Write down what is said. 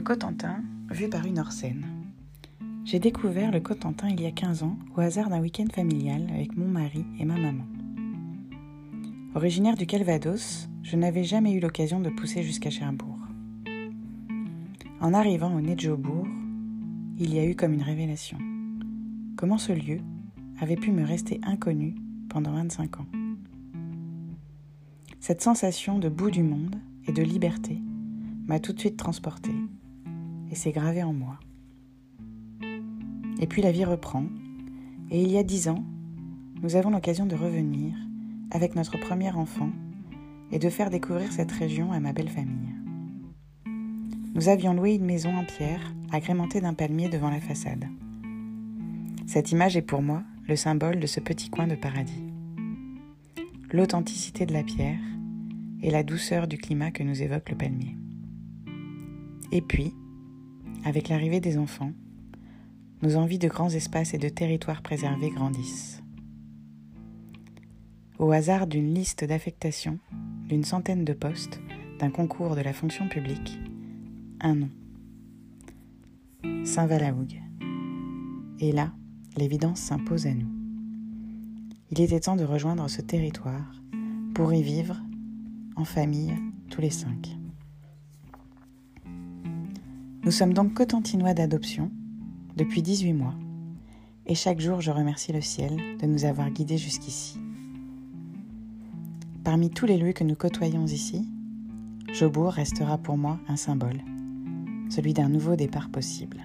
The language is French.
Le Cotentin, vu par une Orsène. J'ai découvert le Cotentin il y a 15 ans au hasard d'un week-end familial avec mon mari et ma maman. Originaire du Calvados, je n'avais jamais eu l'occasion de pousser jusqu'à Cherbourg. En arrivant au nez de Jobourg, il y a eu comme une révélation. Comment ce lieu avait pu me rester inconnu pendant 25 ans? Cette sensation de bout du monde et de liberté m'a tout de suite transportée et s'est gravée en moi. Et puis la vie reprend, et il y a dix ans, nous avons l'occasion de revenir avec notre premier enfant et de faire découvrir cette région à ma belle famille. Nous avions loué une maison en pierre agrémentée d'un palmier devant la façade. Cette image est pour moi le symbole de ce petit coin de paradis. L'authenticité de la pierre et la douceur du climat que nous évoque le palmier. Et puis, avec l'arrivée des enfants, nos envies de grands espaces et de territoires préservés grandissent. Au hasard d'une liste d'affectation, d'une centaine de postes, d'un concours de la fonction publique, un nom. Saint-Valahougue. Et là, l'évidence s'impose à nous. Il était temps de rejoindre ce territoire pour y vivre en famille tous les cinq. Nous sommes donc cotentinois d'adoption depuis 18 mois et chaque jour je remercie le ciel de nous avoir guidés jusqu'ici. Parmi tous les lieux que nous côtoyons ici, Jobourg restera pour moi un symbole, celui d'un nouveau départ possible.